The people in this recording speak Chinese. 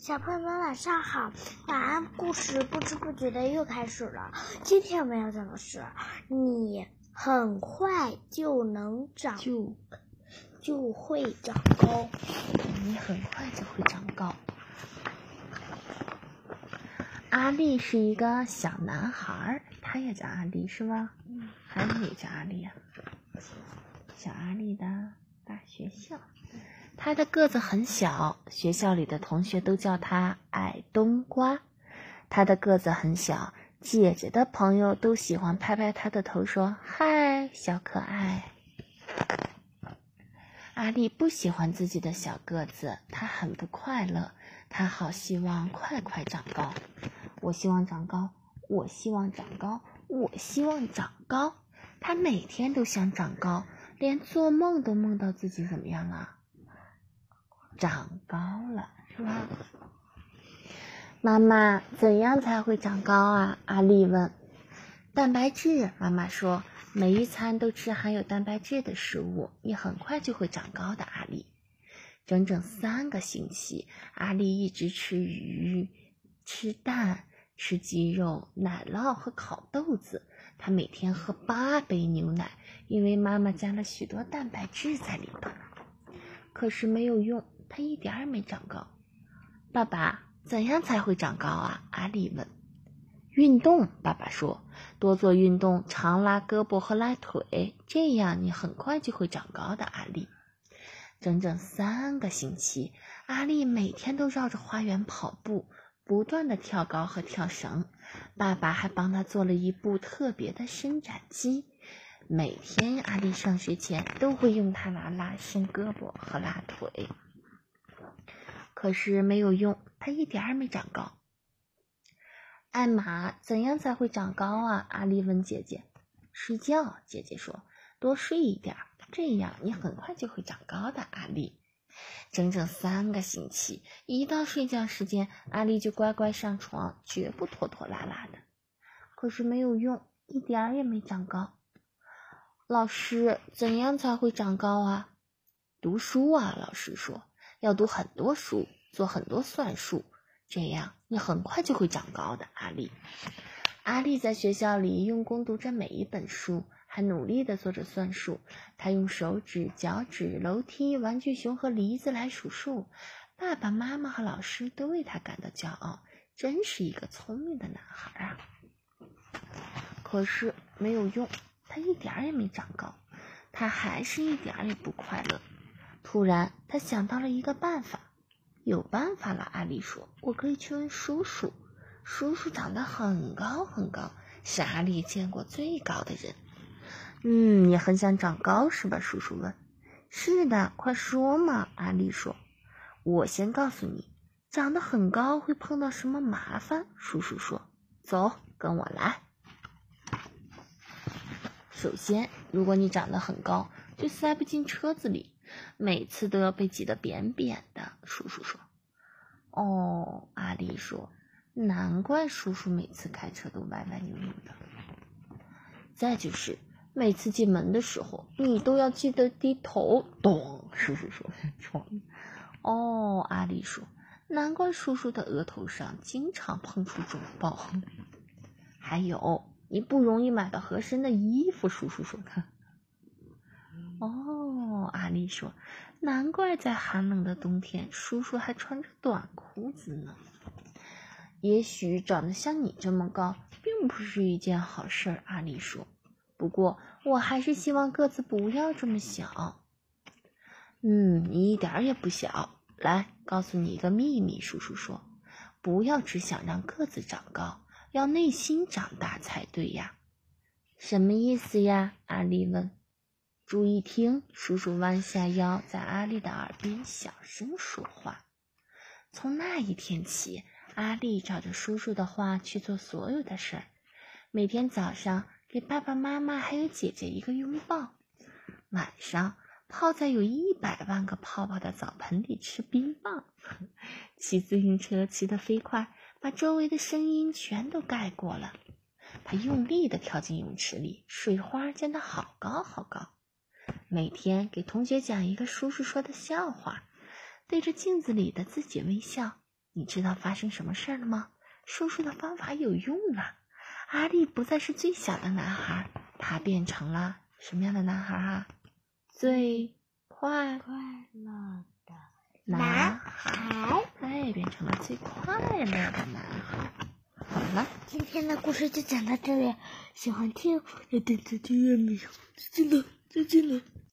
小朋友们晚上好，晚安故事不知不觉的又开始了。今天我们要讲的是，你很快就能长就就会长高。你很快就会长高。阿力是一个小男孩儿，他也叫阿力是吧？嗯，还有哪叫阿力啊、小阿力的大学校。他的个子很小，学校里的同学都叫他矮冬瓜。他的个子很小，姐姐的朋友都喜欢拍拍他的头，说：“嗨，小可爱。”阿力不喜欢自己的小个子，他很不快乐，他好希望快快长高。我希望长高，我希望长高，我希望长高。他每天都想长高，连做梦都梦到自己怎么样啊？长高了，是吧？妈妈，怎样才会长高啊？阿丽问。蛋白质，妈妈说，每一餐都吃含有蛋白质的食物，你很快就会长高的。阿丽，整整三个星期，阿丽一直吃鱼、吃蛋、吃鸡肉、奶酪和烤豆子。她每天喝八杯牛奶，因为妈妈加了许多蛋白质在里头。可是没有用，他一点儿也没长高。爸爸，怎样才会长高啊？阿丽问。运动，爸爸说，多做运动，常拉胳膊和拉腿，这样你很快就会长高的。阿丽，整整三个星期，阿丽每天都绕着花园跑步，不断的跳高和跳绳。爸爸还帮他做了一部特别的伸展机，每天阿丽上学前都会用它来拉伸胳膊和拉腿。可是没有用，他一点儿也没长高。艾玛，怎样才会长高啊？阿丽问姐姐。睡觉，姐姐说，多睡一点儿，这样你很快就会长高的。阿丽，整整三个星期，一到睡觉时间，阿丽就乖乖上床，绝不拖拖拉拉的。可是没有用，一点儿也没长高。老师，怎样才会长高啊？读书啊，老师说，要读很多书，做很多算术。这样，你很快就会长高的，阿丽。阿丽在学校里用功读着每一本书，还努力的做着算术。他用手指、脚趾、楼梯、玩具熊和梨子来数数。爸爸妈妈和老师都为他感到骄傲，真是一个聪明的男孩啊！可是没有用，他一点儿也没长高，他还是一点儿也不快乐。突然，他想到了一个办法。有办法了，阿丽说：“我可以去问叔叔。叔叔长得很高很高，是阿丽见过最高的人。”嗯，你很想长高是吧？叔叔问。“是的，快说嘛。”阿丽说。“我先告诉你，长得很高会碰到什么麻烦。”叔叔说。“走，跟我来。首先，如果你长得很高，就塞不进车子里。”每次都要被挤得扁扁的，叔叔说。哦，阿丽说，难怪叔叔每次开车都歪歪扭扭的。再就是，每次进门的时候，你都要记得低头。咚，叔叔说。哦，阿丽说，难怪叔叔的额头上经常碰出肿包。还有，你不容易买到合身的衣服，叔叔说。看。哦，阿丽说：“难怪在寒冷的冬天，叔叔还穿着短裤子呢。也许长得像你这么高，并不是一件好事。”阿丽说：“不过，我还是希望个子不要这么小。”嗯，你一点也不小。来，告诉你一个秘密，叔叔说：“不要只想让个子长高，要内心长大才对呀。”什么意思呀？阿丽问。注意听，叔叔弯下腰，在阿丽的耳边小声说话。从那一天起，阿丽照着叔叔的话去做所有的事儿。每天早上给爸爸妈妈还有姐姐一个拥抱，晚上泡在有一百万个泡泡的澡盆里吃冰棒，骑自行车骑得飞快，把周围的声音全都盖过了。他用力地跳进泳池里，水花溅得好高好高。每天给同学讲一个叔叔说的笑话，对着镜子里的自己微笑。你知道发生什么事儿了吗？叔叔的方法有用了，阿力不再是最小的男孩，他变成了什么样的男孩啊？最快快乐的男孩。哎，变成了最快乐的男孩。好了，今天的故事就讲到这里，喜欢听要点赞订阅没有？再见了，再见了。